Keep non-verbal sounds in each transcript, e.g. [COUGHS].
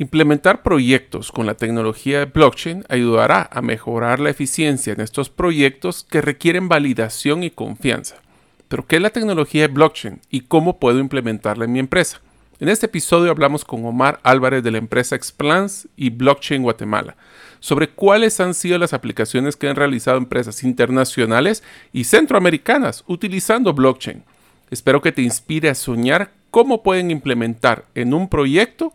Implementar proyectos con la tecnología de blockchain ayudará a mejorar la eficiencia en estos proyectos que requieren validación y confianza. Pero, ¿qué es la tecnología de blockchain y cómo puedo implementarla en mi empresa? En este episodio hablamos con Omar Álvarez de la empresa Explans y Blockchain Guatemala sobre cuáles han sido las aplicaciones que han realizado empresas internacionales y centroamericanas utilizando blockchain. Espero que te inspire a soñar cómo pueden implementar en un proyecto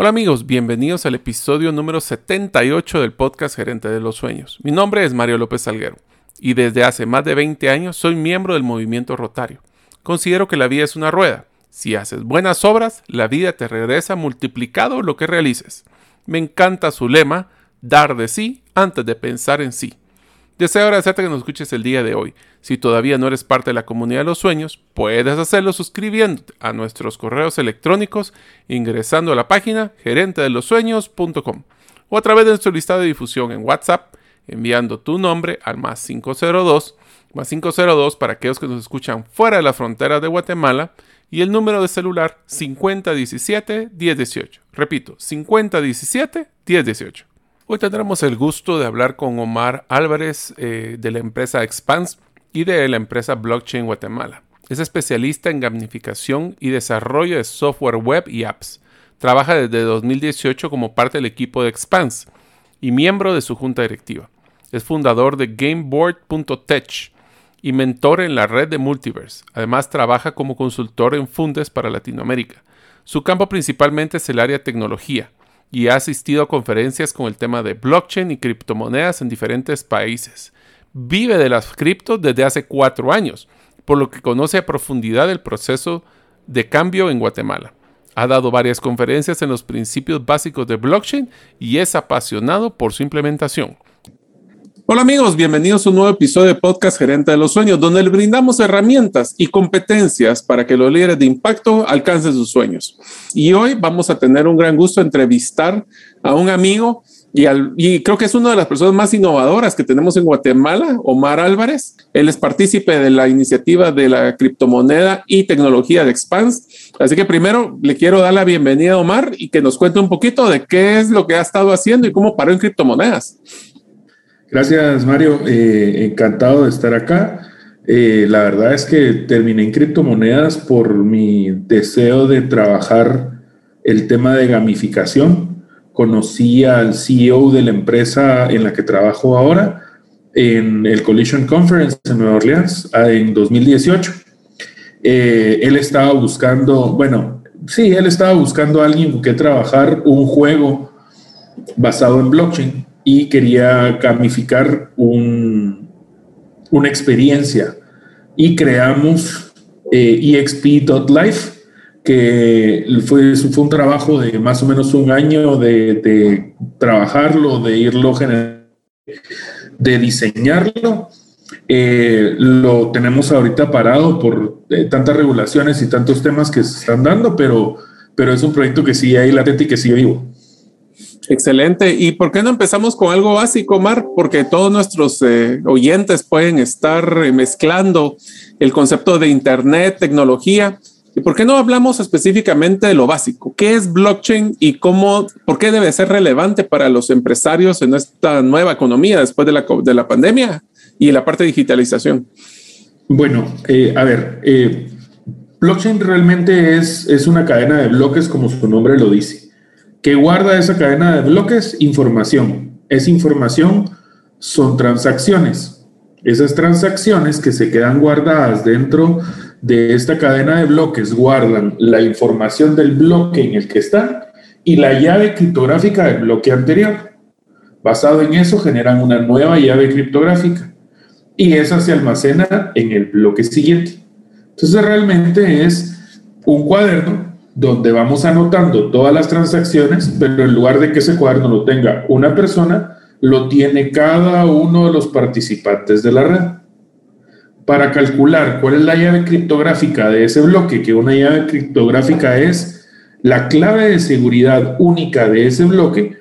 Hola amigos, bienvenidos al episodio número 78 del podcast Gerente de los Sueños. Mi nombre es Mario López Salguero y desde hace más de 20 años soy miembro del movimiento Rotario. Considero que la vida es una rueda. Si haces buenas obras, la vida te regresa multiplicado lo que realices. Me encanta su lema, dar de sí antes de pensar en sí. Deseo agradecerte que nos escuches el día de hoy. Si todavía no eres parte de la comunidad de los sueños, puedes hacerlo suscribiéndote a nuestros correos electrónicos ingresando a la página gerentedelosueños.com o a través de nuestro listado de difusión en WhatsApp enviando tu nombre al más 502 más 502 para aquellos que nos escuchan fuera de la frontera de Guatemala y el número de celular 5017 1018. Repito, 5017 1018. Hoy tendremos el gusto de hablar con Omar Álvarez eh, de la empresa Expans y de la empresa Blockchain Guatemala. Es especialista en gamificación y desarrollo de software web y apps. Trabaja desde 2018 como parte del equipo de Expans y miembro de su junta directiva. Es fundador de Gameboard.tech y mentor en la red de Multiverse. Además, trabaja como consultor en Fundes para Latinoamérica. Su campo principalmente es el área tecnología, y ha asistido a conferencias con el tema de blockchain y criptomonedas en diferentes países. Vive de las criptos desde hace cuatro años, por lo que conoce a profundidad el proceso de cambio en Guatemala. Ha dado varias conferencias en los principios básicos de blockchain y es apasionado por su implementación. Hola amigos, bienvenidos a un nuevo episodio de Podcast Gerente de los Sueños, donde le brindamos herramientas y competencias para que los líderes de impacto alcancen sus sueños. Y hoy vamos a tener un gran gusto entrevistar a un amigo y, y, creo que es una de las personas más innovadoras que tenemos en Guatemala, Omar Álvarez. Él es partícipe de la iniciativa de la criptomoneda y tecnología de Expans. Así que primero le quiero dar la bienvenida a Omar y que nos cuente un poquito de qué es lo que ha estado haciendo y cómo paró en criptomonedas. Gracias, Mario. Eh, encantado de estar acá. Eh, la verdad es que terminé en criptomonedas por mi deseo de trabajar el tema de gamificación. Conocí al CEO de la empresa en la que trabajo ahora en el Collision Conference en Nueva Orleans ah, en 2018. Eh, él estaba buscando, bueno, sí, él estaba buscando a alguien con que trabajar un juego basado en blockchain y quería gamificar un, una experiencia y creamos eh, exp.life que fue, fue un trabajo de más o menos un año de, trabajarlo, de irlo de diseñarlo. Eh, lo tenemos ahorita parado por eh, tantas regulaciones y tantos temas que se están dando, pero, pero es un proyecto que sigue ahí latente y que sigue vivo. Excelente. ¿Y por qué no empezamos con algo básico, Mar? Porque todos nuestros eh, oyentes pueden estar eh, mezclando el concepto de Internet, tecnología. ¿Y por qué no hablamos específicamente de lo básico? ¿Qué es blockchain y cómo, por qué debe ser relevante para los empresarios en esta nueva economía después de la, de la pandemia y la parte de digitalización? Bueno, eh, a ver, blockchain realmente es, es una cadena de bloques como su nombre lo dice que guarda esa cadena de bloques información. Esa información son transacciones. Esas transacciones que se quedan guardadas dentro de esta cadena de bloques guardan la información del bloque en el que están y la llave criptográfica del bloque anterior. Basado en eso generan una nueva llave criptográfica y esa se almacena en el bloque siguiente. Entonces realmente es un cuaderno donde vamos anotando todas las transacciones, pero en lugar de que ese cuaderno lo tenga una persona, lo tiene cada uno de los participantes de la red. Para calcular cuál es la llave criptográfica de ese bloque, que una llave criptográfica es la clave de seguridad única de ese bloque,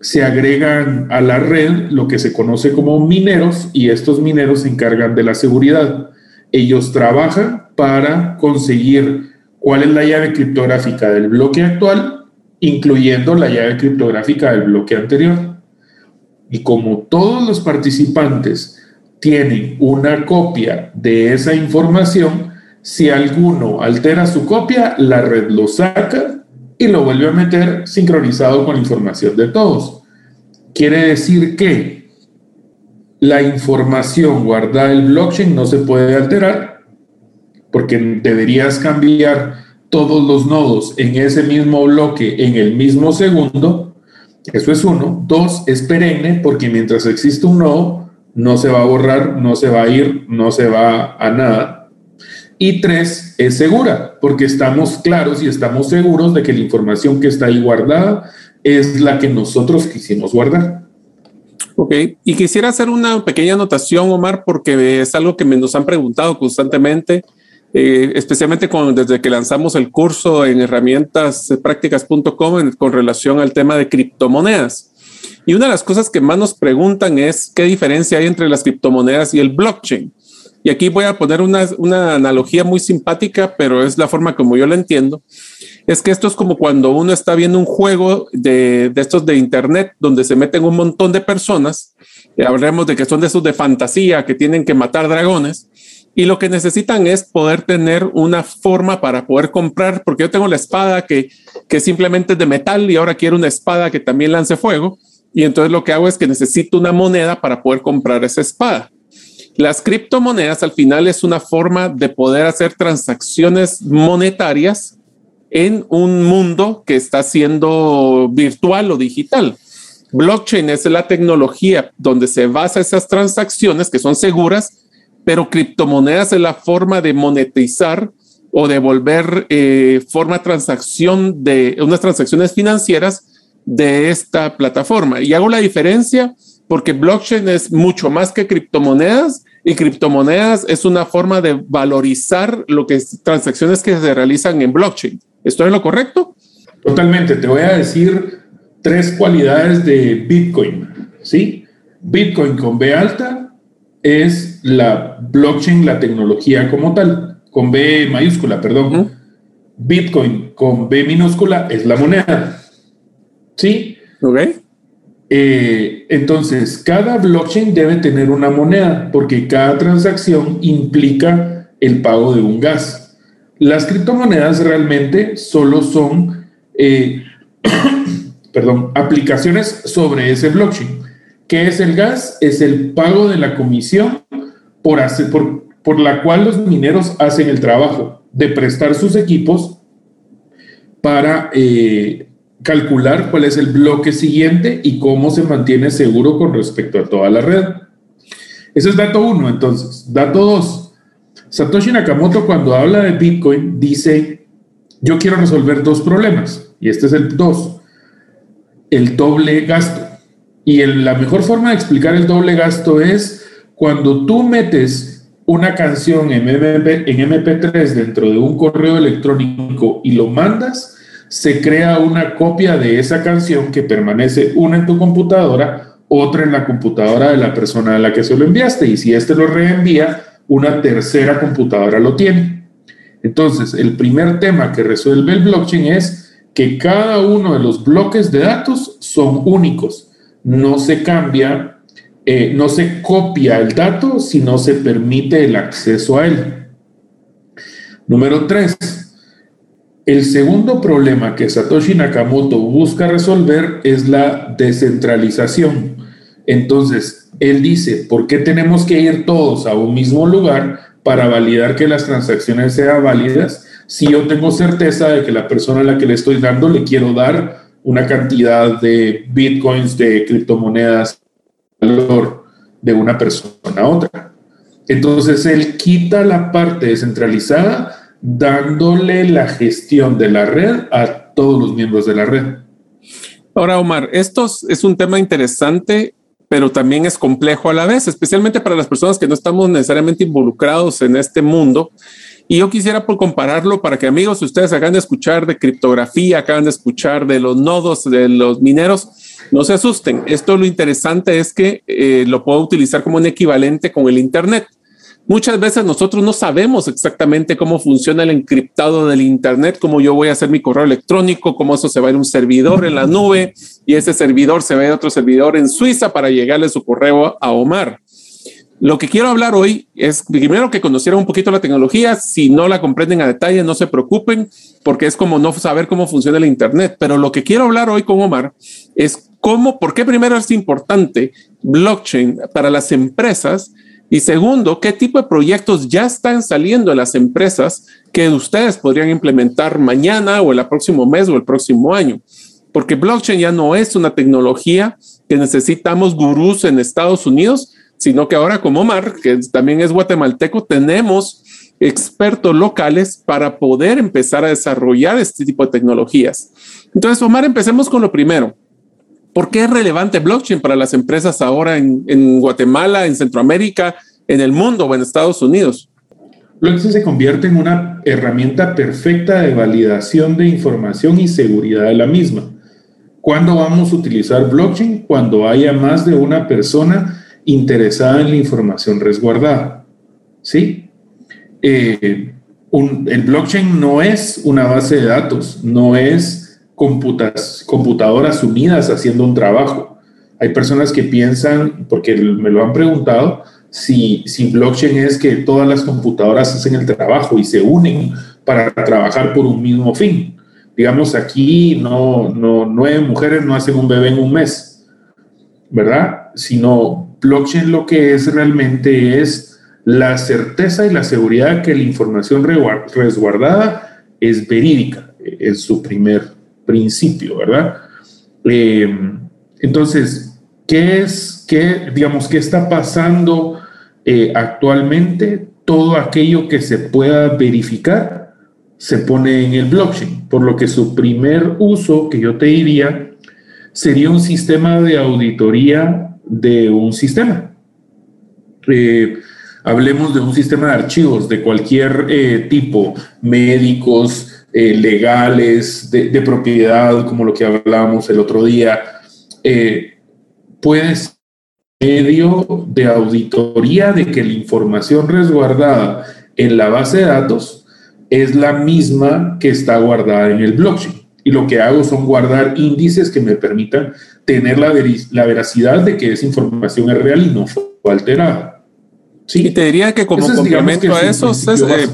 se agregan a la red lo que se conoce como mineros y estos mineros se encargan de la seguridad. Ellos trabajan para conseguir cuál es la llave criptográfica del bloque actual, incluyendo la llave criptográfica del bloque anterior. Y como todos los participantes tienen una copia de esa información, si alguno altera su copia, la red lo saca y lo vuelve a meter sincronizado con la información de todos. Quiere decir que la información guardada en el blockchain no se puede alterar porque deberías cambiar todos los nodos en ese mismo bloque en el mismo segundo. Eso es uno. Dos, es perenne porque mientras existe un nodo, no se va a borrar, no se va a ir, no se va a nada. Y tres, es segura, porque estamos claros y estamos seguros de que la información que está ahí guardada es la que nosotros quisimos guardar. Ok, y quisiera hacer una pequeña anotación, Omar, porque es algo que me nos han preguntado constantemente, eh, especialmente con, desde que lanzamos el curso en herramientasprácticas.com con relación al tema de criptomonedas. Y una de las cosas que más nos preguntan es qué diferencia hay entre las criptomonedas y el blockchain. Y aquí voy a poner una, una analogía muy simpática, pero es la forma como yo la entiendo. Es que esto es como cuando uno está viendo un juego de, de estos de Internet donde se meten un montón de personas. Y hablemos de que son de esos de fantasía que tienen que matar dragones. Y lo que necesitan es poder tener una forma para poder comprar, porque yo tengo la espada que, que simplemente es de metal y ahora quiero una espada que también lance fuego. Y entonces lo que hago es que necesito una moneda para poder comprar esa espada. Las criptomonedas al final es una forma de poder hacer transacciones monetarias en un mundo que está siendo virtual o digital. Blockchain es la tecnología donde se basa esas transacciones que son seguras, pero criptomonedas es la forma de monetizar o de volver eh, forma transacción de unas transacciones financieras de esta plataforma. Y hago la diferencia porque blockchain es mucho más que criptomonedas y criptomonedas es una forma de valorizar lo que es transacciones que se realizan en blockchain. ¿Estoy en lo correcto? Totalmente. Te voy a decir tres cualidades de Bitcoin. ¿sí? Bitcoin con B alta es la blockchain, la tecnología como tal, con B mayúscula, perdón. Bitcoin con B minúscula es la moneda. ¿Sí? Ok. Eh, entonces, cada blockchain debe tener una moneda porque cada transacción implica el pago de un gas. Las criptomonedas realmente solo son, eh, [COUGHS] perdón, aplicaciones sobre ese blockchain. ¿Qué es el gas? Es el pago de la comisión por, la cual los mineros hacen el trabajo de prestar sus equipos para eh, calcular cuál es el bloque siguiente y cómo se mantiene seguro con respecto a toda la red. Ese es dato uno, entonces. Dato dos. Satoshi Nakamoto cuando habla de Bitcoin dice, yo quiero resolver dos problemas, y este es el dos, el doble gasto. Y la mejor forma de explicar el doble gasto es cuando tú metes una canción en, MP, en MP3 dentro de un correo electrónico y lo mandas, se crea una copia de esa canción que permanece una en tu computadora, otra en la computadora de la persona a la que se lo enviaste. Y si éste lo reenvía, una tercera computadora lo tiene. Entonces, el primer tema que resuelve el blockchain es que cada uno de los bloques de datos son únicos. No se cambia, eh, no se copia el dato, sino se permite el acceso a él. Número tres, el segundo problema que Satoshi Nakamoto busca resolver es la descentralización. Entonces, él dice, ¿por qué tenemos que ir todos a un mismo lugar para validar que las transacciones sean válidas si yo tengo certeza de que la persona a la que le estoy dando le quiero dar una cantidad de bitcoins, de criptomonedas, valor de una persona a otra? Entonces, él quita la parte descentralizada dándole la gestión de la red a todos los miembros de la red. Ahora, Omar, esto es un tema interesante, pero también es complejo a la vez, especialmente para las personas que no estamos necesariamente involucrados en este mundo. Y yo quisiera por compararlo para que amigos, ustedes acaban de escuchar de criptografía, acaban de escuchar de los nodos, de los mineros, no se asusten. Esto lo interesante es que eh, lo puedo utilizar como un equivalente con el Internet. Muchas veces nosotros no sabemos exactamente cómo funciona el encriptado del Internet, cómo yo voy a hacer mi correo electrónico, cómo eso se va a ir a un servidor en la nube y ese servidor se va a ir a otro servidor en Suiza para llegarle su correo a Omar. Lo que quiero hablar hoy es primero que conocieran un poquito la tecnología. Si no la comprenden a detalle, no se preocupen, porque es como no saber cómo funciona el Internet. Pero lo que quiero hablar hoy con Omar es cómo, por qué primero es importante blockchain para las empresas y segundo, ¿qué tipo de proyectos ya están saliendo en las empresas que ustedes podrían implementar mañana o el próximo mes o el próximo año? Porque blockchain ya no es una tecnología que necesitamos gurús en Estados Unidos, sino que ahora como Omar, que también es guatemalteco, tenemos expertos locales para poder empezar a desarrollar este tipo de tecnologías. Entonces, Omar, empecemos con lo primero. ¿Por qué es relevante blockchain para las empresas ahora en, Guatemala, en Centroamérica, en el mundo o en Estados Unidos? Blockchain se convierte en una herramienta perfecta de validación de información y seguridad de la misma. ¿Cuándo vamos a utilizar blockchain? Cuando haya más de una persona interesada en la información resguardada. ¿Sí? Eh, el blockchain no es una base de datos, no es computadoras unidas haciendo un trabajo. Hay personas que piensan, porque me lo han preguntado, si, si blockchain es que todas las computadoras hacen el trabajo y se unen para trabajar por un mismo fin. Digamos, aquí no, no, nueve mujeres no hacen un bebé en un mes, ¿verdad? Sino blockchain lo que es realmente es la certeza y la seguridad que la información resguardada es verídica, es su primer principio, ¿verdad? Eh, entonces, ¿qué es, qué, digamos, qué está pasando eh, actualmente? Todo aquello que se pueda verificar se pone en el blockchain, por lo que su primer uso, que yo te diría, sería un sistema de auditoría de un sistema. Eh, hablemos de un sistema de archivos de cualquier tipo, médicos, eh, legales, de, propiedad, como lo que hablábamos el otro día, eh, puede ser medio de auditoría de que la información resguardada en la base de datos es la misma que está guardada en el blockchain. Y lo que hago son guardar índices que me permitan tener la, la veracidad de que esa información es real y no fue alterada. Sí. Y te diría que como complemento a eso, eh,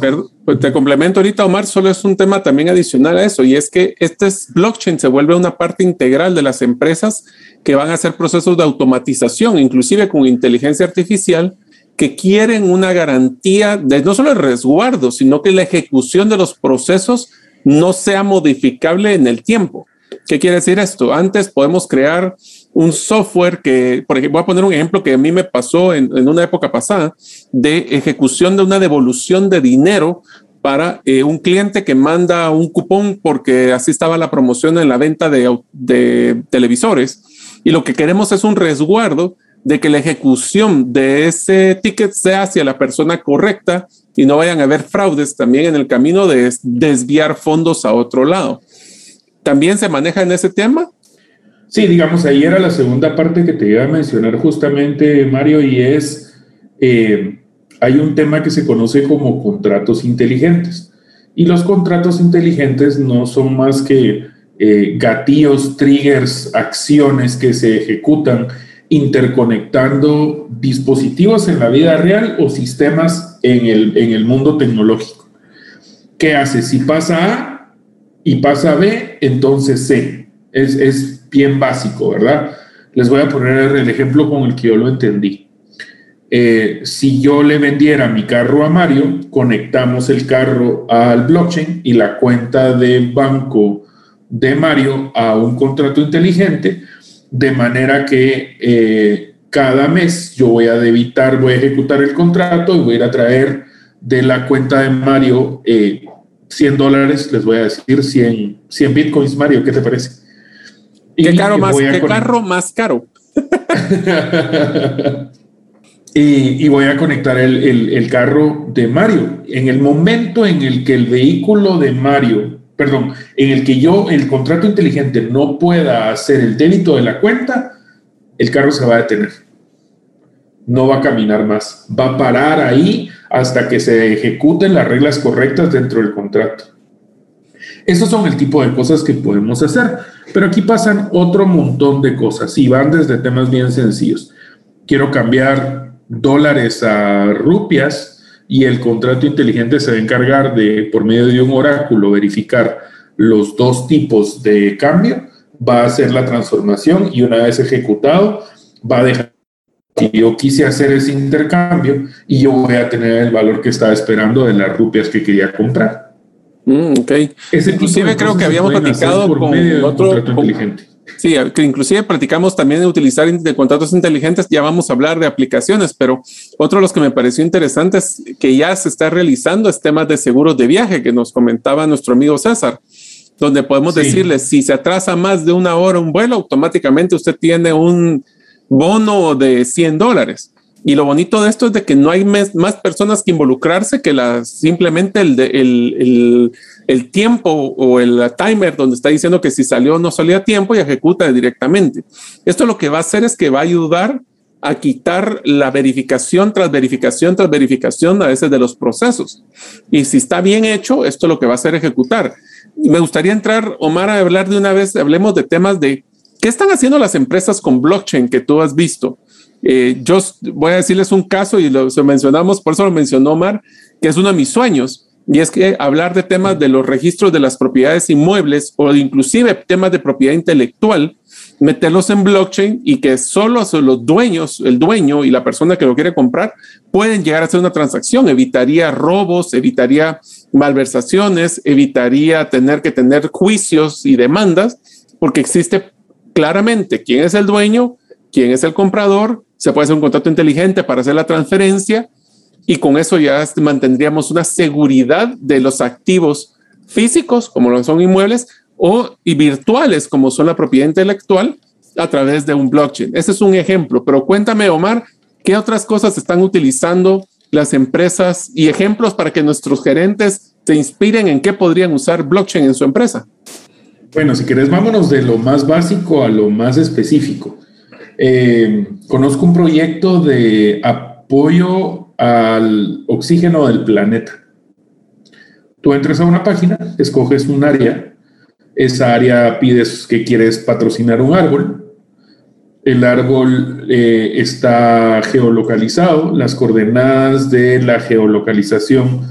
pues te complemento ahorita, Omar, solo es un tema también adicional a eso, y es que este blockchain se vuelve una parte integral de las empresas que van a hacer procesos de automatización, inclusive con inteligencia artificial, que quieren una garantía de no solo el resguardo, sino que la ejecución de los procesos no sea modificable en el tiempo. ¿Qué quiere decir esto? Antes podemos crear un software que, por ejemplo, voy a poner un ejemplo que a mí me pasó en, una época pasada de ejecución de una devolución de dinero para eh, un cliente que manda un cupón porque así estaba la promoción en la venta de, de televisores. Y lo que queremos es un resguardo de que la ejecución de ese ticket sea hacia la persona correcta y no vayan a haber fraudes también en el camino de desviar fondos a otro lado. ¿También se maneja en ese tema? Sí, digamos, ahí era la segunda parte que te iba a mencionar justamente, Mario, y es, eh, hay un tema que se conoce como contratos inteligentes. Y los contratos inteligentes no son más que eh, gatillos, triggers, acciones que se ejecutan interconectando dispositivos en la vida real o sistemas en el, en el mundo tecnológico. ¿Qué hace? Si pasa A y pasa B, entonces C. Es, es bien básico, ¿verdad? Les voy a poner el ejemplo con el que yo lo entendí. Eh, si yo le vendiera mi carro a Mario, conectamos el carro al blockchain y la cuenta de banco de Mario a un contrato inteligente, de manera que eh, cada mes yo voy a debitar, voy a ejecutar el contrato y voy a ir a traer de la cuenta de Mario eh, 100 dólares, les voy a decir 100, 100 bitcoins, Mario, ¿qué te parece? ¿Qué, caro más, ¿qué carro más caro? [LAUGHS] y, voy a conectar el, carro de Mario. En el momento en el que el vehículo de Mario, perdón, en el que yo, el contrato inteligente no pueda hacer el débito de la cuenta, el carro se va a detener. No va a caminar más. Va a parar ahí hasta que se ejecuten las reglas correctas dentro del contrato. Esos son el tipo de cosas que podemos hacer. Pero aquí pasan otro montón de cosas y van desde temas bien sencillos. Quiero cambiar dólares a rupias y el contrato inteligente se va a encargar de, por medio de un oráculo, verificar los dos tipos de cambio, va a hacer la transformación y una vez ejecutado, va a dejar que yo quise hacer ese intercambio y yo voy a tener el valor que estaba esperando de las rupias que quería comprar. Mm, ok. inclusive creo que habíamos platicado con otro inteligente. Sí, que inclusive platicamos también de utilizar de contratos inteligentes. Ya vamos a hablar de aplicaciones, pero otro de los que me pareció interesante es que ya se está realizando es temas de seguros de viaje que nos comentaba nuestro amigo César, donde podemos decirle si se atrasa más de una hora un vuelo, automáticamente usted tiene un bono de 100 dólares. Y lo bonito de esto es de que no hay más personas que involucrarse que simplemente el, el, el, tiempo o el timer donde está diciendo que si salió o no salió a tiempo y ejecuta directamente. Esto lo que va a hacer es que va a ayudar a quitar la verificación tras verificación tras verificación a veces de los procesos. Y si está bien hecho, esto lo que va a hacer ejecutar. Me gustaría entrar, Omar, a hablar de una vez, hablemos de temas de qué están haciendo las empresas con blockchain que tú has visto. Eh, yo voy a decirles un caso y lo, mencionamos, por eso lo mencionó Omar, que es uno de mis sueños. Y es que hablar de temas de los registros de las propiedades inmuebles o inclusive temas de propiedad intelectual, meterlos en blockchain y que solo los dueños, el dueño y la persona que lo quiere comprar pueden llegar a hacer una transacción. Evitaría robos, evitaría malversaciones, evitaría tener que tener juicios y demandas, porque existe claramente quién es el dueño, quién es el comprador, se puede hacer un contrato inteligente para hacer la transferencia y con eso ya mantendríamos una seguridad de los activos físicos, como lo son inmuebles, o y virtuales, como son la propiedad intelectual, a través de un blockchain. Ese es un ejemplo, pero cuéntame, Omar, ¿qué otras cosas están utilizando las empresas y ejemplos para que nuestros gerentes se inspiren en qué podrían usar blockchain en su empresa? Bueno, si quieres, vámonos de lo más básico a lo más específico. Eh, conozco un proyecto de apoyo al oxígeno del planeta. Tú entras a una página, escoges un área, esa área pides que quieres patrocinar un árbol, el árbol eh, está geolocalizado, las coordenadas de la geolocalización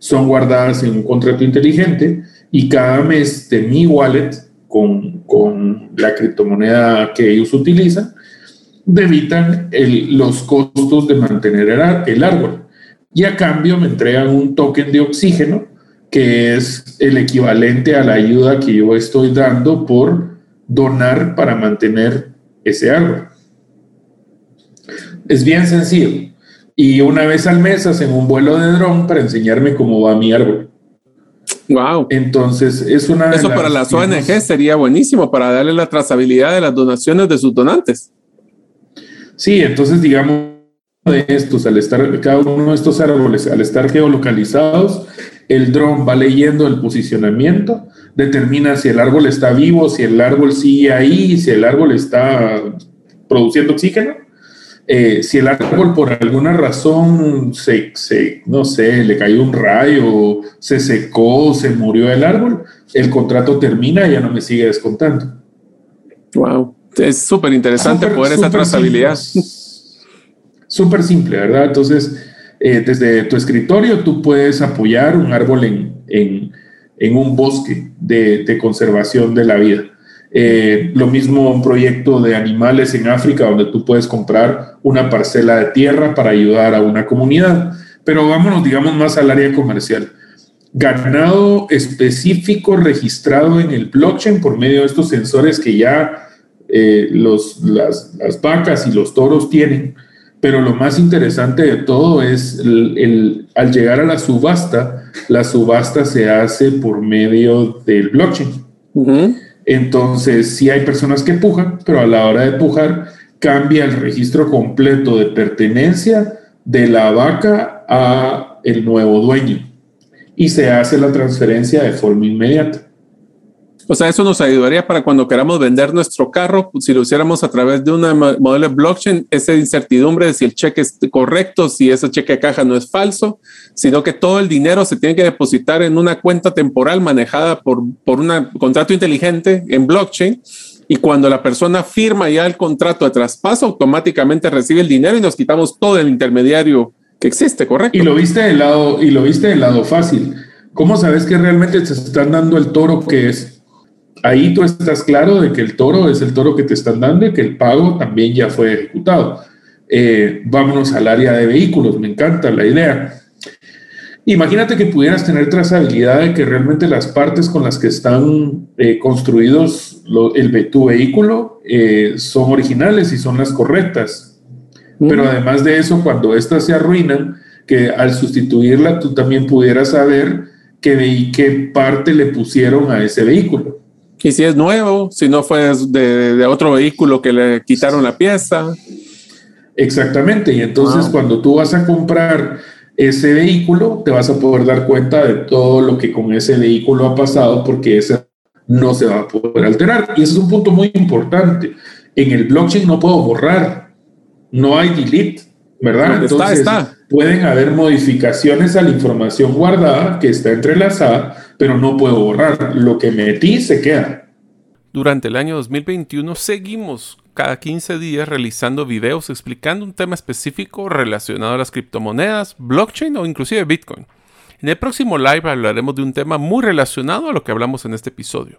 son guardadas en un contrato inteligente y cada mes de mi wallet con, con la criptomoneda que ellos utilizan, debitan los costos de mantener el, árbol. Y a cambio me entregan un token de oxígeno, que es el equivalente a la ayuda que yo estoy dando por donar para mantener ese árbol. Es bien sencillo. Y una vez al mes hacen un vuelo de dron para enseñarme cómo va mi árbol. Wow. Entonces, es una. Eso para las ONG sería buenísimo para darle la trazabilidad de las donaciones de sus donantes. Sí, entonces digamos de estos, al estar cada uno de estos árboles, al estar geolocalizados, el dron va leyendo el posicionamiento, determina si el árbol está vivo, si el árbol sigue ahí, si el árbol está produciendo oxígeno. Eh, si el árbol por alguna razón se, se, no sé, le cayó un rayo, se secó, se murió el árbol, el contrato termina y ya no me sigue descontando. Wow es súper interesante poder esa trazabilidad. [LAUGHS] Súper simple, ¿verdad? Entonces, eh, desde tu escritorio tú puedes apoyar un árbol en, un bosque de, conservación de la vida. Eh, lo mismo un proyecto de animales en África donde tú puedes comprar una parcela de tierra para ayudar a una comunidad. Pero vámonos, digamos, más al área comercial. Ganado específico registrado en el blockchain por medio de estos sensores que ya eh, los, las, vacas y los toros tienen, pero lo más interesante de todo es el, al llegar a la subasta, la subasta se hace por medio del blockchain. Entonces, sí hay personas que pujan, pero a la hora de pujar cambia el registro completo de pertenencia de la vaca a el nuevo dueño y se hace la transferencia de forma inmediata. O sea, eso nos ayudaría para cuando queramos vender nuestro carro, si lo hiciéramos a través de una modelo de blockchain, esa incertidumbre de si el cheque es correcto, si ese cheque de caja no es falso, sino que todo el dinero se tiene que depositar en una cuenta temporal manejada por, por un contrato inteligente en blockchain. Y cuando la persona firma ya el contrato de traspaso, automáticamente recibe el dinero y nos quitamos todo el intermediario que existe, ¿correcto? Y lo viste del lado, y lo viste del lado fácil. ¿Cómo sabes que realmente te están dando el toro que es? Ahí tú estás claro de que el toro es el toro que te están dando y que el pago también ya fue ejecutado. Eh, vámonos al área de vehículos, me encanta la idea. Imagínate que pudieras tener trazabilidad de que realmente las partes con las que están eh, construidos el, tu vehículo eh, son originales y son las correctas. Pero además de eso, cuando éstas se arruinan, que al sustituirla tú también pudieras saber qué, qué parte le pusieron a ese vehículo. Y si es nuevo, si no fue de, otro vehículo que le quitaron la pieza. Exactamente, y entonces ah. cuando tú vas a comprar ese vehículo, te vas a poder dar cuenta de todo lo que con ese vehículo ha pasado, porque ese no se va a poder alterar. Y ese es un punto muy importante. En el blockchain no puedo borrar, no hay delete, ¿verdad? Entonces, está, pueden haber modificaciones a la información guardada que está entrelazada, pero no puedo borrar. Lo que metí se queda. Durante el año 2021 seguimos cada 15 días realizando videos explicando un tema específico relacionado a las criptomonedas, blockchain o inclusive Bitcoin. En el próximo live hablaremos de un tema muy relacionado a lo que hablamos en este episodio.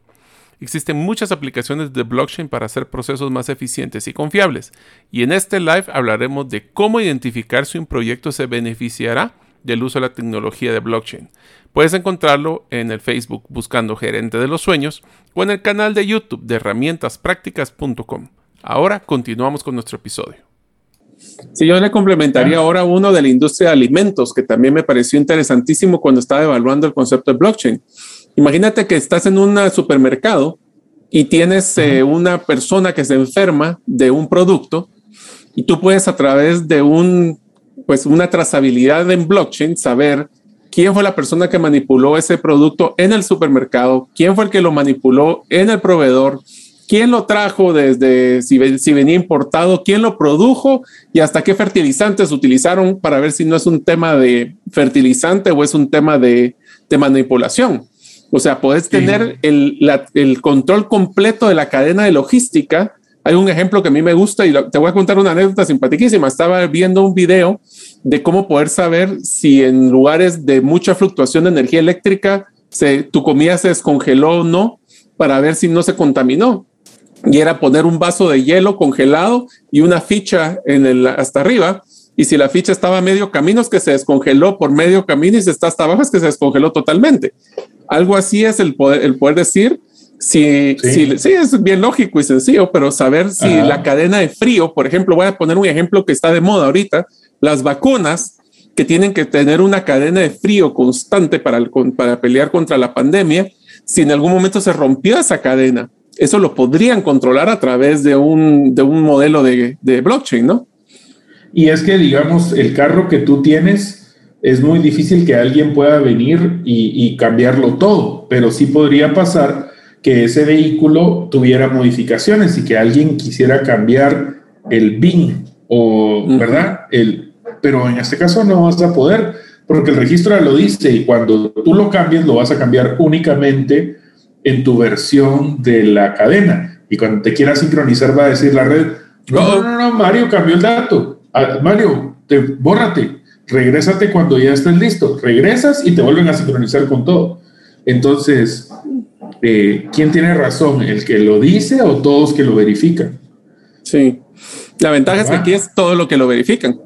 Existen muchas aplicaciones de blockchain para hacer procesos más eficientes y confiables, y en este live hablaremos de cómo identificar si un proyecto se beneficiará del uso de la tecnología de blockchain. Puedes encontrarlo en el Facebook buscando Gerente de los Sueños o en el canal de YouTube de herramientasprácticas.com. Ahora continuamos con nuestro episodio. Si yo le complementaría ahora uno de la industria de alimentos, que también me pareció interesantísimo cuando estaba evaluando el concepto de blockchain. Imagínate que estás en un supermercado y tienes eh, una persona que se enferma de un producto y tú puedes a través de un, pues una trazabilidad en blockchain saber quién fue la persona que manipuló ese producto en el supermercado, quién fue el que lo manipuló en el proveedor, quién lo trajo desde si, si, venía importado, quién lo produjo y hasta qué fertilizantes utilizaron para ver si no es un tema de fertilizante o es un tema de, de manipulación. O sea, puedes tener el, el, control completo de la cadena de logística. Hay un ejemplo que a mí me gusta y te voy a contar una anécdota simpaticísima. Estaba viendo un video de cómo poder saber si en lugares de mucha fluctuación de energía eléctrica se, tu comida se descongeló o no para ver si no se contaminó. Y era poner un vaso de hielo congelado y una ficha en el, hasta arriba. Y si la ficha estaba a medio camino es que se descongeló por medio camino y si está hasta abajo es que se descongeló totalmente. Algo así es el poder, el poder decir si, sí. Si, es bien lógico y sencillo, pero saber si la cadena de frío, por ejemplo, voy a poner un ejemplo que está de moda ahorita, las vacunas que tienen que tener una cadena de frío constante para, para pelear contra la pandemia, si en algún momento se rompió esa cadena, eso lo podrían controlar a través de un, de un modelo de, de blockchain, ¿no? Y es que, digamos, el carro que tú tienes, es muy difícil que alguien pueda venir y, y, cambiarlo todo, pero sí podría pasar que ese vehículo tuviera modificaciones y que alguien quisiera cambiar el BIN o, ¿verdad? El, pero en este caso no vas a poder porque el registro lo dice y cuando tú lo cambies lo vas a cambiar únicamente en tu versión de la cadena. Y cuando te quieras sincronizar va a decir la red, no, no, no, Mario cambió el dato, ah, Mario, te, bórrate, regrésate cuando ya estés listo, regresas y te vuelven a sincronizar con todo. Entonces, eh, ¿quién tiene razón? ¿El que lo dice o todos que lo verifican? Sí, la ventaja es que aquí es todo lo que lo verifican.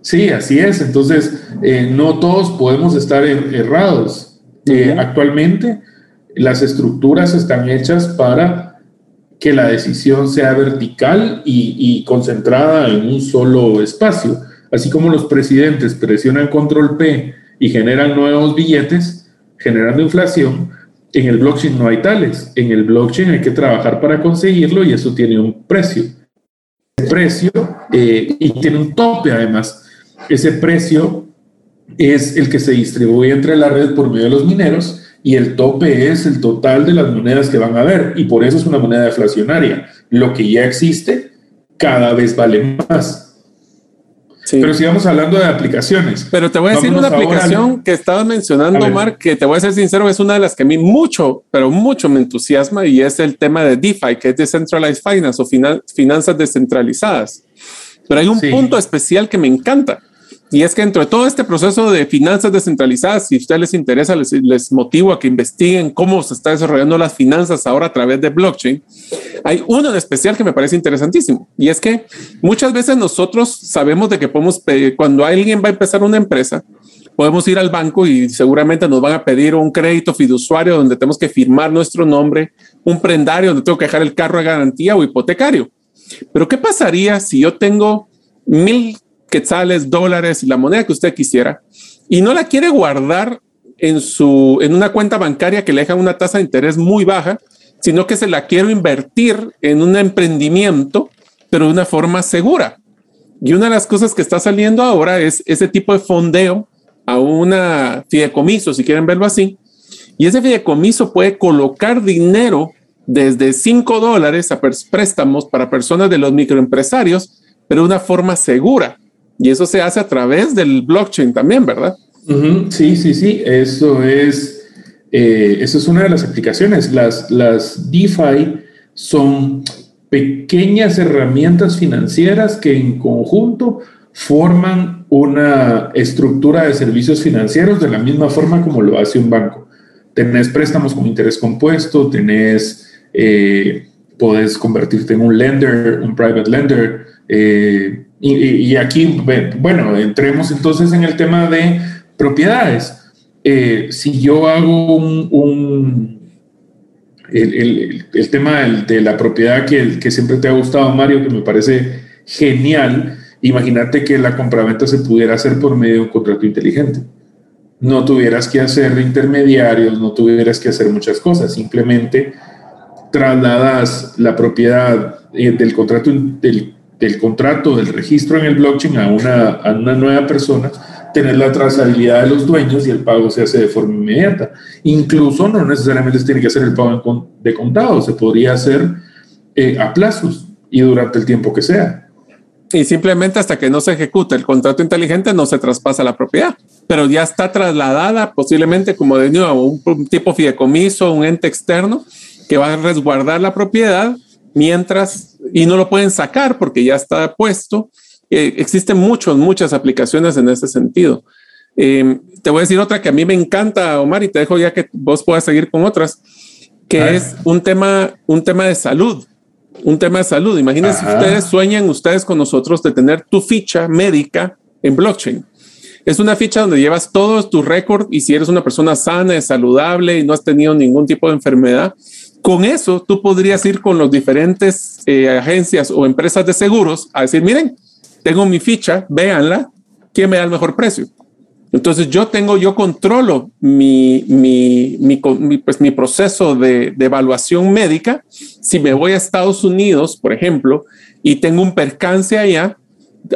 Sí, así es. Entonces, eh, no todos podemos estar er-, errados. Eh, actualmente, las estructuras están hechas para que la decisión sea vertical y, concentrada en un solo espacio. Así como los presidentes presionan control P y generan nuevos billetes, generando inflación, en el blockchain no hay tales. En el blockchain hay que trabajar para conseguirlo y eso tiene un precio. Ese precio, eh, y tiene un tope además, ese precio es el que se distribuye entre la red por medio de los mineros y el tope es el total de las monedas que van a haber y por eso es una moneda deflacionaria. Lo que ya existe cada vez vale más. Pero sigamos hablando de aplicaciones. Pero te voy a decir una aplicación que estabas mencionando, Mark, que te voy a ser sincero, es una de las que a mí mucho, pero mucho me entusiasma y es el tema de DeFi, que es Decentralized Finance o finanzas descentralizadas. Pero hay un punto especial que me encanta y es que dentro de todo este proceso de finanzas descentralizadas, si a ustedes les interesa, les, les, motivo a que investiguen cómo se está desarrollando las finanzas ahora a través de blockchain. Hay uno en especial que me parece interesantísimo y es que muchas veces nosotros sabemos de que podemos, cuando alguien va a empezar una empresa, podemos ir al banco y seguramente nos van a pedir un crédito fiduciario donde tenemos que firmar nuestro nombre, un prendario donde tengo que dejar el carro de garantía o hipotecario. Pero ¿qué pasaría si yo tengo mil quetzales, dólares, la moneda que usted quisiera, y no la quiere guardar en, su, en una cuenta bancaria que le deja una tasa de interés muy baja, sino que se la quiero invertir en un emprendimiento, pero de una forma segura. Y una de las cosas que está saliendo ahora es ese tipo de fondeo a una fideicomiso, si quieren verlo así. Y ese fideicomiso puede colocar dinero desde 5 dólares a préstamos para personas de los microempresarios, pero de una forma segura. Y eso se hace a través del blockchain también, ¿verdad? Sí, sí, sí. Eso es, eh, eso es una de las aplicaciones. Las, las DeFi son pequeñas herramientas financieras que en conjunto forman una estructura de servicios financieros de la misma forma como lo hace un banco. Tenés préstamos con interés compuesto, tenés, eh, puedes convertirte en un lender, un private lender, eh, y, aquí, bueno, entremos entonces en el tema de propiedades. Eh, si yo hago un, el, tema de la propiedad que, que, siempre te ha gustado, Mario, que me parece genial, imagínate que la compraventa se pudiera hacer por medio de un contrato inteligente. No tuvieras que hacer intermediarios, no tuvieras que hacer muchas cosas, simplemente trasladas la propiedad eh, del contrato del del contrato, del registro en el blockchain a una, a una nueva persona, tener la trazabilidad de los dueños y el pago se hace de forma inmediata. Incluso no necesariamente se tiene que hacer el pago de contado, se podría hacer eh, a plazos y durante el tiempo que sea. Y simplemente hasta que no se ejecute el contrato inteligente no se traspasa la propiedad, pero ya está trasladada posiblemente como de nuevo un tipo fideicomiso, un ente externo que va a resguardar la propiedad mientras, y no lo pueden sacar porque ya está puesto. Eh, existen muchas, muchas aplicaciones en ese sentido. Em, te voy a decir otra que a mí me encanta, Omar, y te dejo ya que vos puedas seguir con otras, que es un tema, un tema de salud. Un tema de salud. Imagínense si ustedes sueñan ustedes con nosotros de tener tu ficha médica en blockchain. Es una ficha donde llevas todos tu récord y si eres una persona sana, saludable y no has tenido ningún tipo de enfermedad, con eso, tú podrías ir con los diferentes eh, agencias o empresas de seguros a decir, miren, tengo mi ficha, véanla, ¿quién me da el mejor precio? Entonces yo tengo, yo controlo mi, mi, mi, pues, mi proceso de, de, evaluación médica. Si me voy a Estados Unidos, por ejemplo, y tengo un percance allá,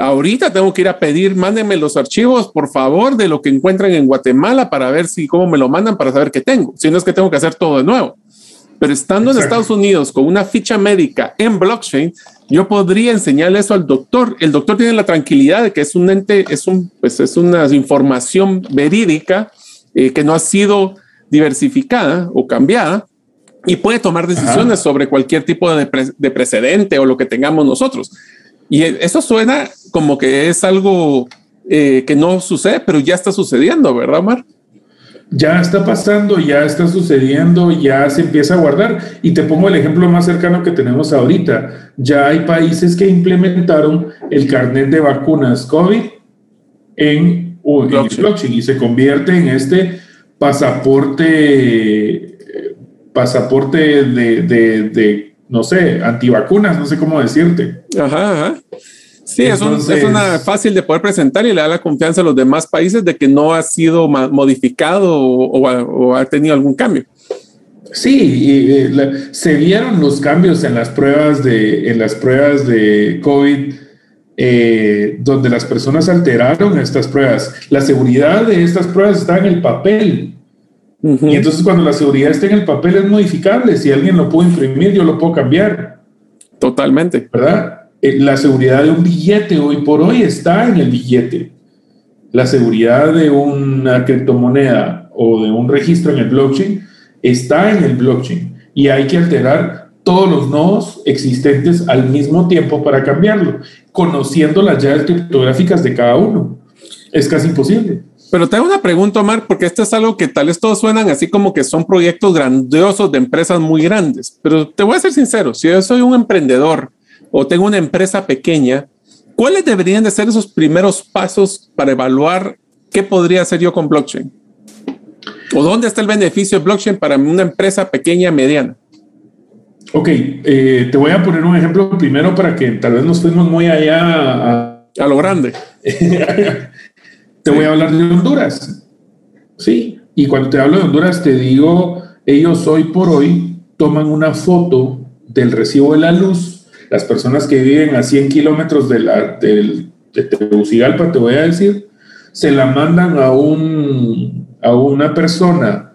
ahorita tengo que ir a pedir, mándenme los archivos, por favor, de lo que encuentran en Guatemala para ver si, cómo me lo mandan para saber qué tengo. Si no es que tengo que hacer todo de nuevo. Pero estando en Estados Unidos con una ficha médica en blockchain, yo podría enseñarle eso al doctor. El doctor tiene la tranquilidad de que es un ente, es un, pues es una información verídica eh, que no ha sido diversificada o cambiada y puede tomar decisiones sobre cualquier tipo de, de, precedente o lo que tengamos nosotros. Y eso suena como que es algo eh, que no sucede, pero ya está sucediendo, ¿verdad, Mar? Ya está pasando, ya está sucediendo, ya se empieza a guardar. Y te pongo el ejemplo más cercano que tenemos ahorita. Ya hay países que implementaron el carnet de vacunas COVID en, blockchain. y se convierte en este pasaporte, pasaporte de, no sé, antivacunas, no sé cómo decirte. Ajá, ajá. Sí, es, una fácil de poder presentar y le da la confianza a los demás países de que no ha sido modificado o, ha tenido algún cambio. Sí, eh, se vieron los cambios en las pruebas de, en las pruebas de COVID, eh, donde las personas alteraron estas pruebas. La seguridad de estas pruebas está en el papel. Y entonces cuando la seguridad está en el papel es modificable. Si alguien lo puede imprimir, yo lo puedo cambiar. Totalmente. ¿Verdad? Eh, la seguridad de un billete hoy por hoy está en el billete. La seguridad de una criptomoneda o de un registro en el blockchain está en el blockchain y hay que alterar todos los nodos existentes al mismo tiempo para cambiarlo, conociendo las llaves criptográficas de cada uno. Es casi imposible. Pero tengo una pregunta, Omar, porque esto es algo que tal vez todos suenan así como que son proyectos grandiosos de empresas muy grandes. Pero te voy a ser sincero, si yo soy un emprendedor o tengo una empresa pequeña, ¿cuáles deberían de ser esos primeros pasos para evaluar qué podría hacer yo con blockchain? ¿O dónde está el beneficio de blockchain para una empresa pequeña, mediana? Ok, eh, te voy a poner un ejemplo primero para que tal vez nos fuimos muy allá a, lo grande. [LAUGHS] te voy a hablar de Honduras. Sí, y cuando te hablo de Honduras te digo, ellos hoy por hoy toman una foto del recibo de la luz las personas que viven a 100 kilómetros de, de, Tegucigalpa, te voy a decir, se la mandan a, un, a una persona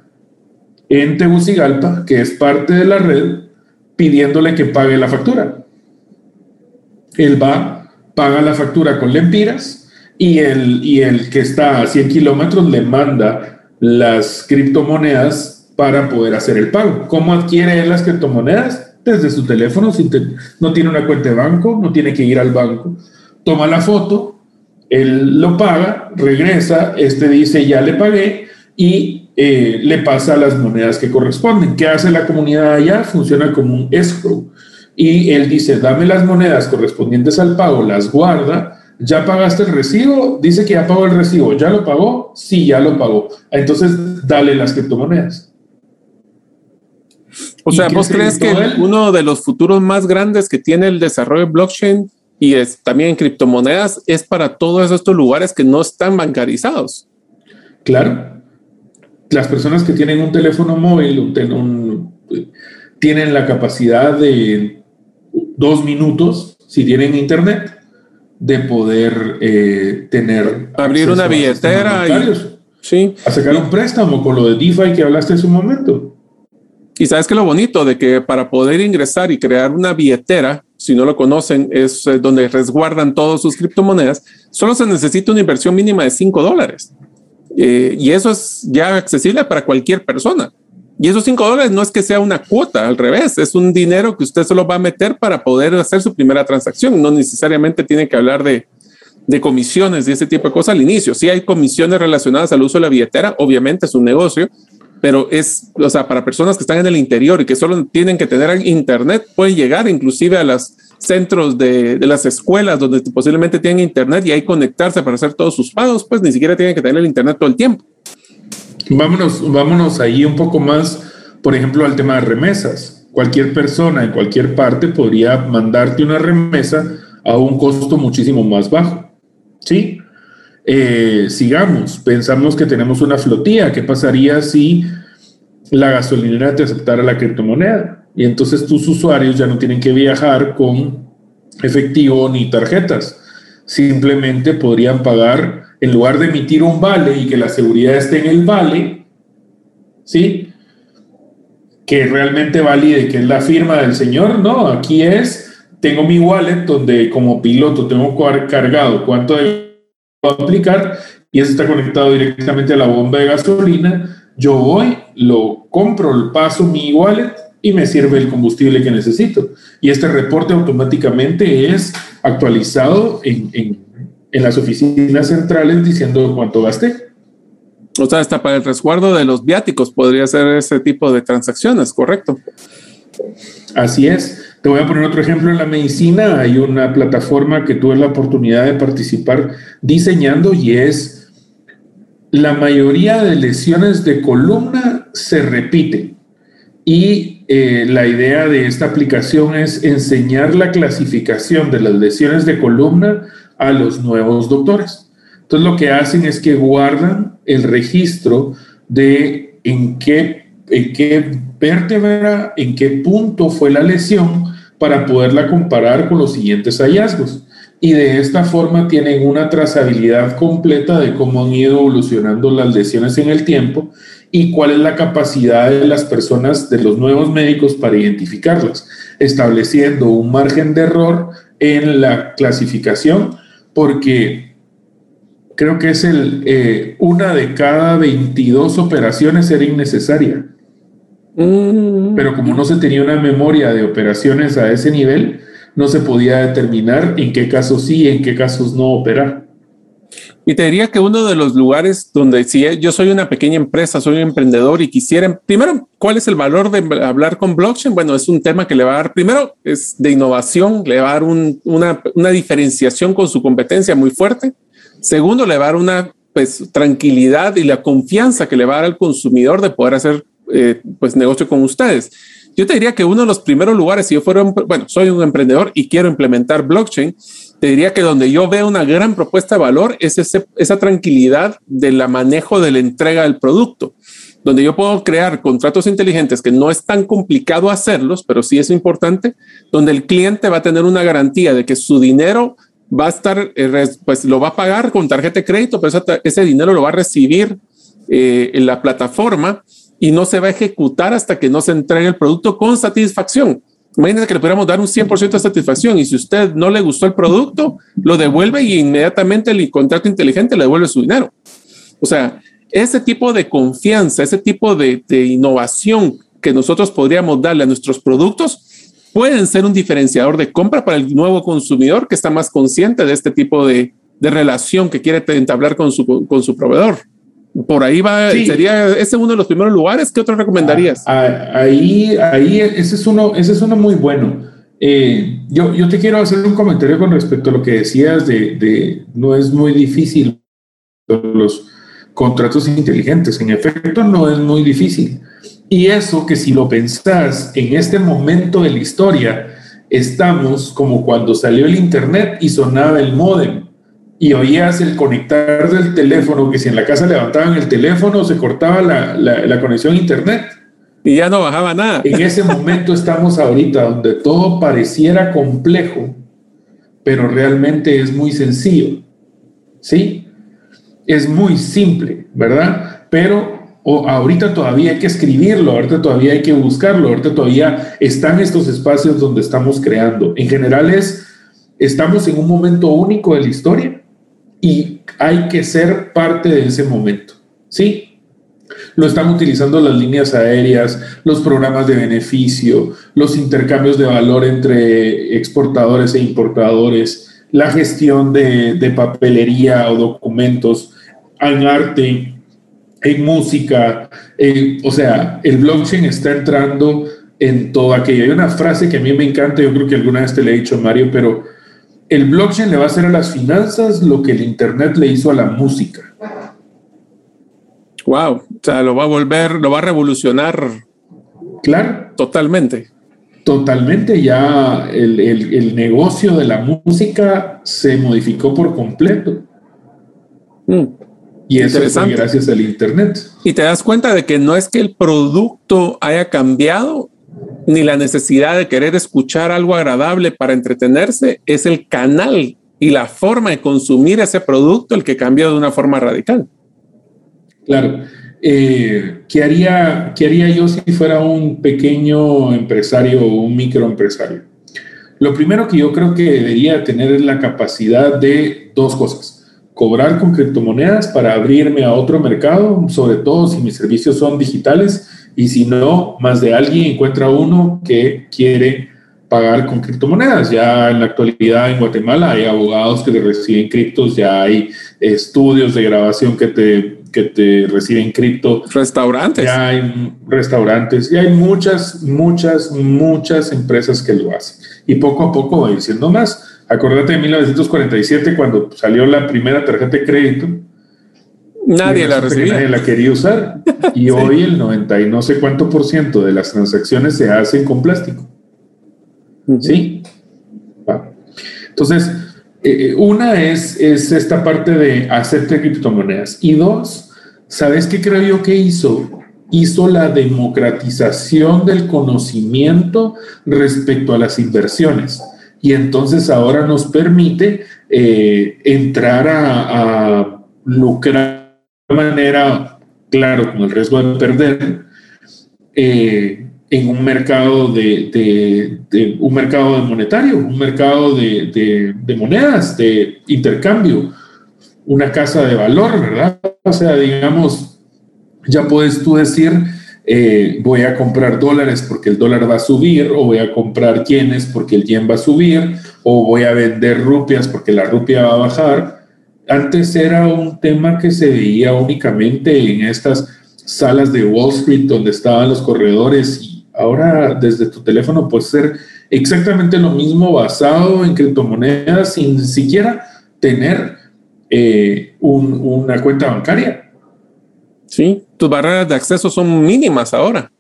en Tegucigalpa, que es parte de la red, pidiéndole que pague la factura. Él va, paga la factura con lempiras y el, y el que está a 100 kilómetros le manda las criptomonedas para poder hacer el pago. ¿Cómo adquiere él las criptomonedas? Desde su teléfono, no tiene una cuenta de banco, no tiene que ir al banco, toma la foto, él lo paga, regresa, este dice ya le pagué y eh, le pasa las monedas que corresponden. ¿Qué hace la comunidad allá? Funciona como un escrow. Y él dice, dame las monedas correspondientes al pago, las guarda, ¿Ya pagaste el recibo? Dice que ya pagó el recibo. ¿Ya lo pagó? Sí, ya lo pagó. Entonces, dale las criptomonedas. O sea, ¿vos crees que uno de los futuros más grandes que tiene el desarrollo de blockchain y es también en criptomonedas es para todos estos lugares que no están bancarizados? Claro. Las personas que tienen un teléfono móvil tienen la capacidad de dos minutos, si tienen internet, de poder eh, tener... Abrir una billetera y... Sí. A sacar un préstamo con lo de DeFi que hablaste en su momento. Y sabes que lo bonito de que para poder ingresar y crear una billetera, si no lo conocen, es eh, donde resguardan todas sus criptomonedas, solo se necesita una inversión mínima de 5 dólares. Eh, y eso es ya accesible para cualquier persona. Y esos 5 dólares no es que sea una cuota, al revés, es un dinero que usted solo va a meter para poder hacer su primera transacción. No necesariamente tiene que hablar de, de comisiones y ese tipo de cosas al inicio. Si hay comisiones relacionadas al uso de la billetera, obviamente es un negocio, pero es, o sea, para personas que están en el interior y que solo tienen que tener internet, pueden llegar inclusive a los centros de, de, las escuelas donde posiblemente tienen internet y ahí conectarse para hacer todos sus pagos, pues ni siquiera tienen que tener el internet todo el tiempo. Vámonos, vámonos ahí un poco más, por ejemplo, al tema de remesas. Cualquier persona en cualquier parte podría mandarte una remesa a un costo muchísimo más bajo. ¿Sí? Eh, sigamos, pensamos que tenemos una flotilla, ¿qué pasaría si la gasolinera te aceptara la criptomoneda? Y entonces tus usuarios ya no tienen que viajar con efectivo ni tarjetas, simplemente podrían pagar, en lugar de emitir un vale y que la seguridad esté en el vale, ¿sí? Que realmente valide que es la firma del señor, no, aquí es, tengo mi wallet donde como piloto tengo cargado cuánto hay aplicar y eso está conectado directamente a la bomba de gasolina. Yo voy, lo compro, paso mi wallet y me sirve el combustible que necesito. Y este reporte automáticamente es actualizado en, en, en las oficinas centrales diciendo cuánto gasté. O sea, hasta para el resguardo de los viáticos podría ser ese tipo de transacciones, ¿correcto? Así es. Te voy a poner otro ejemplo en la medicina. Hay una plataforma que tuve la oportunidad de participar diseñando y es la mayoría de lesiones de columna se repiten y eh, la idea de esta aplicación es enseñar la clasificación de las lesiones de columna a los nuevos doctores. Entonces lo que hacen es que guardan el registro de en qué, en qué vértebra, en qué punto fue la lesión para poderla comparar con los siguientes hallazgos. Y de esta forma tienen una trazabilidad completa de cómo han ido evolucionando las lesiones en el tiempo y cuál es la capacidad de las personas, de los nuevos médicos para identificarlas, estableciendo un margen de error en la clasificación, porque creo que es el, eh, una de cada 22 operaciones era innecesaria. Mm. Pero como no se tenía una memoria de operaciones a ese nivel, no se podía determinar en qué casos sí y en qué casos no operar. Y te diría que uno de los lugares donde si yo soy una pequeña empresa, soy un emprendedor y quisiera, primero, ¿cuál es el valor de hablar con blockchain? Bueno, es un tema que le va a dar, primero, es de innovación, le va a dar una, una diferenciación con su competencia muy fuerte. Segundo, le va a dar una pues, tranquilidad y la confianza que le va a dar al consumidor de poder hacer eh, pues, negocio con ustedes. Yo te diría que uno de los primeros lugares, si yo fuera, bueno, soy un emprendedor y quiero implementar blockchain, te diría que donde yo veo una gran propuesta de valor es esa tranquilidad del manejo de la entrega del producto, donde yo puedo crear contratos inteligentes que no es tan complicado hacerlos, pero sí es importante, donde el cliente va a tener una garantía de que su dinero va a estar, eh, pues lo va a pagar con tarjeta de crédito, pero ese, dinero lo va a recibir eh, en la plataforma y no se va a ejecutar hasta que no se entregue el producto con satisfacción. Imagínense que le pudiéramos dar un 100% de satisfacción y si usted no le gustó el producto, lo devuelve y inmediatamente el contrato inteligente le devuelve su dinero. O sea, ese tipo de confianza, ese tipo de, innovación que nosotros podríamos darle a nuestros productos pueden ser un diferenciador de compra para el nuevo consumidor que está más consciente de este tipo de, relación que quiere entablar con su, con su proveedor. Por ahí va, sería ese uno de los primeros lugares. ¿Qué otro recomendarías? Ah, ah, ahí, ahí, ese es uno, ese es uno muy bueno. Eh, yo, yo te quiero hacer un comentario con respecto a lo que decías de, de no es muy difícil los contratos inteligentes. En efecto, no es muy difícil. Y eso que si lo pensás en este momento de la historia, estamos como cuando salió el Internet y sonaba el modem y oías el conectar del teléfono, que si en la casa levantaban el teléfono se cortaba la, la, conexión a internet. Y ya no bajaba nada. En ese momento estamos ahorita donde todo pareciera complejo, pero realmente es muy sencillo. ¿Sí? Es muy simple, ¿verdad? Pero ahorita todavía hay que escribirlo, ahorita todavía hay que buscarlo, ahorita todavía están estos espacios donde estamos creando. En general es, estamos en un momento único de la historia y hay que ser parte de ese momento. ¿Sí? Lo están utilizando las líneas aéreas, los programas de beneficio, los intercambios de valor entre exportadores e importadores, la gestión de, papelería o documentos en arte, en música. o sea, el blockchain está entrando en todo aquello. Hay una frase que a mí me encanta, yo creo que alguna vez te la he dicho, Mario, pero el blockchain le va a hacer a las finanzas lo que el Internet le hizo a la música. Wow, o sea, lo va a volver, lo va a revolucionar. Claro. Totalmente. Totalmente, ya el, negocio de la música se modificó por completo. Mm. Y eso es gracias al Internet. Y te das cuenta de que no es que el producto haya cambiado, ni la necesidad de querer escuchar algo agradable para entretenerse, es el canal y la forma de consumir ese producto el que cambia de una forma radical. Claro. Eh, ¿qué, haría, ¿Qué haría yo si fuera un pequeño empresario o un microempresario? Lo primero que yo creo que debería tener es la capacidad de dos cosas. Cobrar con criptomonedas para abrirme a otro mercado, sobre todo si mis servicios son digitales y si no, más de alguien encuentra uno que quiere pagar con criptomonedas. Ya en la actualidad en Guatemala hay abogados que te reciben criptos, ya hay estudios de grabación que te, que te reciben cripto. Restaurantes. Ya hay restaurantes y hay muchas, muchas, muchas empresas que lo hacen. Y poco a poco va diciendo más. Acordate de 1947 cuando salió la primera tarjeta de crédito Nadie la recibía. Nadie la quería usar. Y [LAUGHS] hoy el 90 y no sé cuánto por ciento de las transacciones se hacen con plástico. ¿Sí? Entonces, eh, eh, una es, es esta parte de hacerte criptomonedas. Y dos, ¿sabes qué creo yo que hizo? Hizo la democratización del conocimiento respecto a las inversiones. Y entonces ahora nos permite eh, entrar a, lucrar de manera, claro, con el riesgo de perder, en un mercado de, un mercado monetario, un mercado de, monedas, de intercambio, una casa de valor, ¿verdad? O sea, digamos, ya puedes tú decir, eh, voy a comprar dólares porque el dólar va a subir, o voy a comprar yenes porque el yen va a subir, o voy a vender rupias porque la rupia va a bajar. Antes era un tema que se veía únicamente en estas salas de Wall Street donde estaban los corredores y Ahora desde tu teléfono puede ser exactamente lo mismo basado en criptomonedas sin siquiera tener eh, una cuenta bancaria. Sí, tus barreras de acceso son mínimas ahora.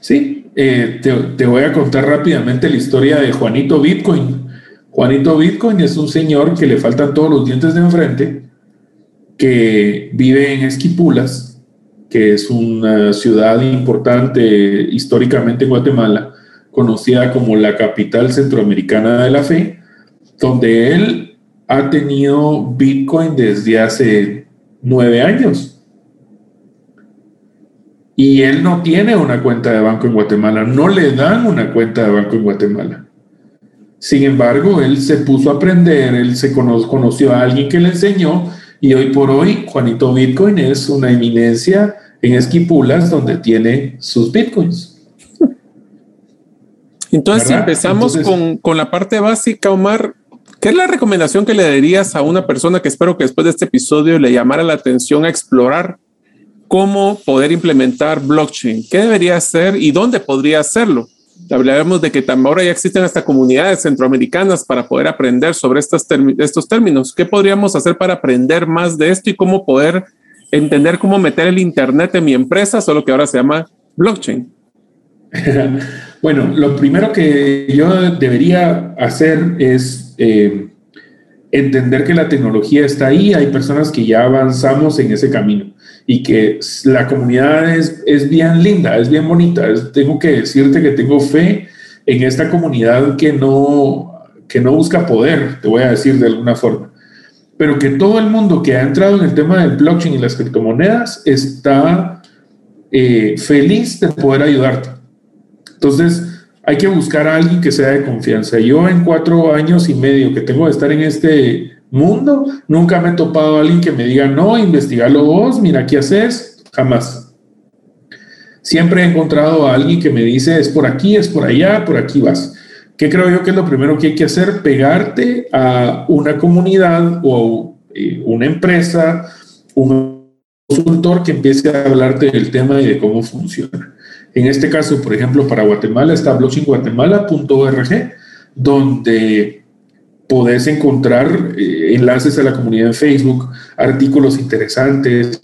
Sí, eh, te, te, voy a contar rápidamente la historia de Juanito Bitcoin. Juanito Bitcoin es un señor que le faltan todos los dientes de enfrente, que vive en Esquipulas, que es una ciudad importante históricamente en Guatemala, conocida como la capital centroamericana de la fe, donde él ha tenido Bitcoin desde hace nueve años. Y él no tiene una cuenta de banco en Guatemala, no le dan una cuenta de banco en Guatemala. Sin embargo, él se puso a aprender, él se conoció a alguien que le enseñó y hoy por hoy, Juanito Bitcoin es una eminencia en Esquipulas donde tiene sus Bitcoins. Entonces, si empezamos con, con la parte básica, Omar, ¿qué es la recomendación que le darías a una persona que espero que después de este episodio le llamara la atención a explorar cómo poder implementar blockchain? ¿Qué debería hacer y dónde podría hacerlo? Hablaremos de que ahora ya existen hasta comunidades centroamericanas para poder aprender sobre estos, términos. ¿Qué podríamos hacer para aprender más de esto y cómo poder entender cómo meter el Internet en mi empresa, solo que ahora se llama blockchain? [LAUGHS] bueno, lo primero que yo debería hacer es eh, entender que la tecnología está ahí, hay personas que ya avanzamos en ese camino y que la comunidad es, es bien linda, es bien bonita. tengo que decirte que tengo fe en esta comunidad que no, que no busca poder, te voy a decir de alguna forma, pero que todo el mundo que ha entrado en el tema del blockchain y las criptomonedas está eh, feliz de poder ayudarte. Entonces, hay que buscar a alguien que sea de confianza. Yo en cuatro años y medio que tengo de estar en este mundo, nunca me he topado a alguien que me diga, no, investigalo vos, mira qué haces, jamás. Siempre he encontrado a alguien que me dice, es por aquí, es por allá, por aquí vas. ¿Qué creo yo que es lo primero que hay que hacer? Pegarte a una comunidad o eh, una empresa, un consultor que empiece a hablarte del tema y de cómo funciona. En este caso, por ejemplo, para Guatemala está blockchainguatemala.org, donde podés encontrar eh, enlaces a la comunidad en Facebook, artículos interesantes,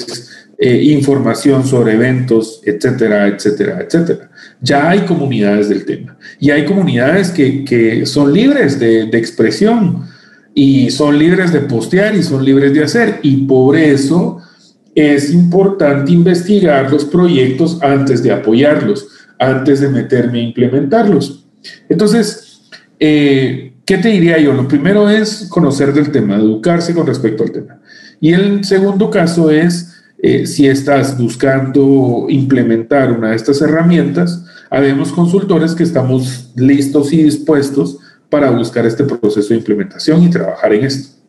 eh, información sobre eventos, etcétera, etcétera, etcétera. Ya hay comunidades del tema y hay comunidades que, son libres de, de, expresión y son libres de postear y son libres de hacer y por eso es importante investigar los proyectos antes de apoyarlos, antes de meterme a implementarlos. Entonces, eh, ¿Qué te diría yo? Lo primero es conocer del tema, educarse con respecto al tema. Y el segundo caso es, eh, si estás buscando implementar una de estas herramientas, habemos consultores que estamos listos y dispuestos para buscar este proceso de implementación y trabajar en esto.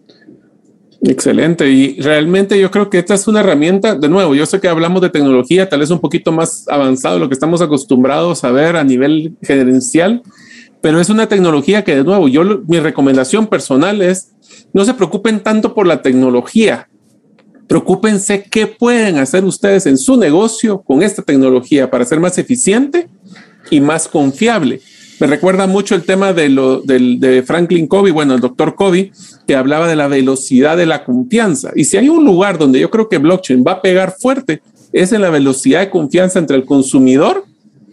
Excelente. Y realmente yo creo que esta es una herramienta, de nuevo, yo sé que hablamos de tecnología, tal vez un poquito más avanzado de lo que estamos acostumbrados a ver a nivel gerencial, pero es una tecnología que de nuevo, yo mi recomendación personal es no se preocupen tanto por la tecnología, preocúpense qué pueden hacer ustedes en su negocio con esta tecnología para ser más eficiente y más confiable. Me recuerda mucho el tema de, lo, de Franklin Covey, bueno, el doctor Covey, que hablaba de la velocidad de la confianza. Y si hay un lugar donde yo creo que blockchain va a pegar fuerte, es en la velocidad de confianza entre el consumidor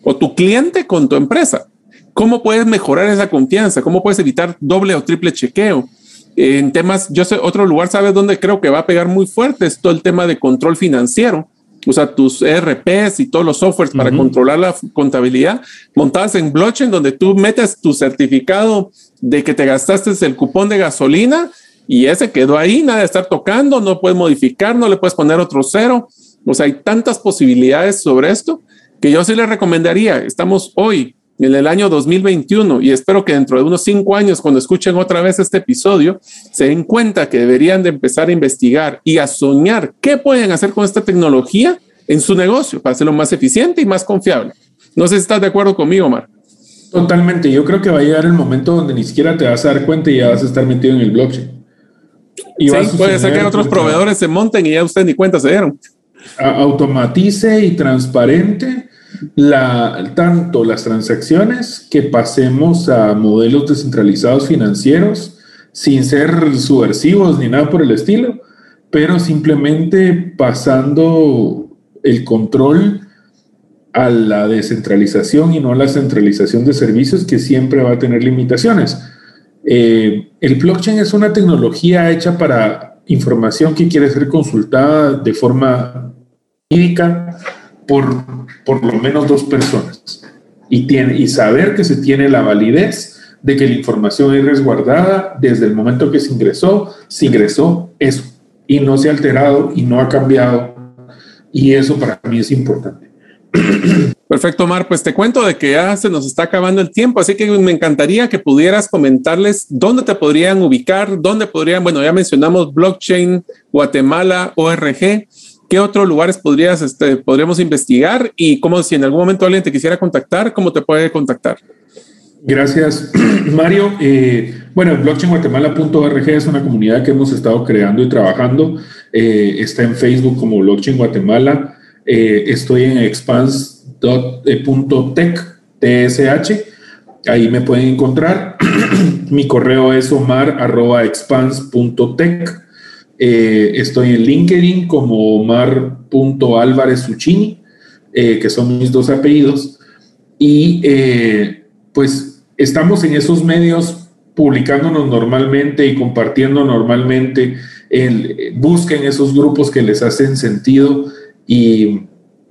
o tu cliente con tu empresa. ¿Cómo puedes mejorar esa confianza? ¿Cómo puedes evitar doble o triple chequeo? En temas, yo sé, otro lugar, ¿sabes dónde creo que va a pegar muy fuerte? Es todo el tema de control financiero. O sea, tus ERPs y todos los softwares para controlar la contabilidad montadas en blockchain, donde tú metes tu certificado de que te gastaste el cupón de gasolina y ese quedó ahí, nada de estar tocando, no puedes modificar, no le puedes poner otro cero. O sea, hay tantas posibilidades sobre esto que yo sí le recomendaría. Estamos hoy en el año 2021 y espero que dentro de unos cinco años, cuando escuchen otra vez este episodio, se den cuenta que deberían de empezar a investigar y a soñar qué pueden hacer con esta tecnología en su negocio para hacerlo más eficiente y más confiable. No sé si estás de acuerdo conmigo, Omar. Totalmente. Yo creo que va a llegar el momento donde ni siquiera te vas a dar cuenta y ya vas a estar metido en el blockchain. Y sí, puede ser que otros proveedores se monten y ya usted ni cuenta se dieron. Automatice y transparente la, tanto las transacciones que pasemos a modelos descentralizados financieros sin ser subversivos ni nada por el estilo, pero simplemente pasando el control a la descentralización y no a la centralización de servicios que siempre va a tener limitaciones. Eh, el blockchain es una tecnología hecha para información que quiere ser consultada de forma jurídica por por lo menos dos personas y, tiene, y saber que se tiene la validez de que la información es resguardada desde el momento que se ingresó, se ingresó eso y no se ha alterado y no ha cambiado y eso para mí es importante. [CLEARS THROAT] Perfecto, Omar. Pues te cuento de que ya se nos está acabando el tiempo, así que me encantaría que pudieras comentarles dónde te podrían ubicar, dónde podrían, bueno, ya mencionamos blockchain, Guatemala, ORG. ¿Qué otros lugares podrías, este, podríamos investigar? Y cómo, si en algún momento alguien te quisiera contactar, ¿cómo te puede contactar? Gracias, [CLEARS THROAT] Mario. Eh, bueno, blockchainguatemala.org es una comunidad que hemos estado creando y trabajando. Eh, está en Facebook como Blockchain Guatemala. Eh, estoy en expans.tech, TSH. Ahí me pueden encontrar. [CLEARS THROAT] Mi correo es omar.expans.tech. Eh, estoy en LinkedIn como Omar.álvarez Suchini, eh, que son mis dos apellidos. Y pues estamos en esos medios publicándonos normalmente y compartiendo normalmente. busquen esos grupos que les hacen sentido y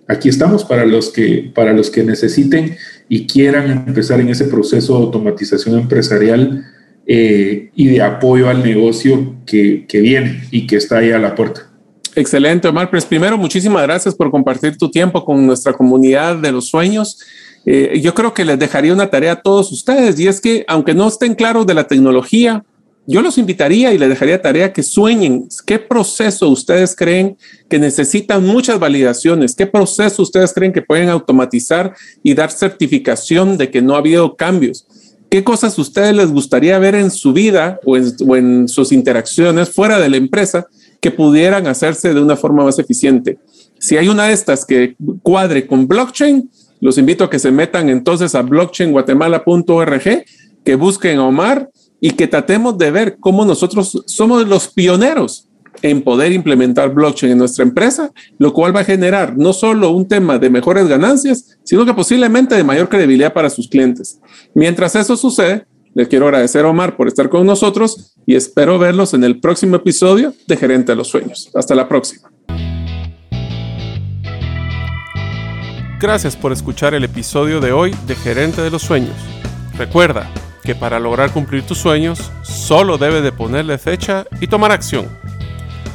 aquí estamos para los que, para los que necesiten y quieran empezar en ese proceso de automatización empresarial eh, y de apoyo al negocio que, que viene y que está ahí a la puerta. Excelente, Omar. Pues primero, muchísimas gracias por compartir tu tiempo con nuestra comunidad de los sueños. Eh, yo creo que les dejaría una tarea a todos ustedes y es que aunque no estén claros de la tecnología, yo los invitaría y les dejaría tarea que sueñen qué proceso ustedes creen que necesitan muchas validaciones, qué proceso ustedes creen que pueden automatizar y dar certificación de que no ha habido cambios. ¿Qué cosas ustedes les gustaría ver en su vida o en, sus interacciones fuera de la empresa que pudieran hacerse de una forma más eficiente? Si hay una de estas que cuadre con blockchain, los invito a que se metan entonces a blockchainguatemala.org, que busquen a Omar y que tratemos de ver cómo nosotros somos los pioneros en poder implementar blockchain en nuestra empresa, lo cual va a generar no solo un tema de mejores ganancias, sino que posiblemente de mayor credibilidad para sus clientes. Mientras eso sucede, les quiero agradecer a Omar por estar con nosotros y espero verlos en el próximo episodio de Gerente de los Sueños. Hasta la próxima. Gracias por escuchar el episodio de hoy de Gerente de los Sueños. Recuerda, que para lograr cumplir tus sueños solo debes de ponerle fecha y tomar acción.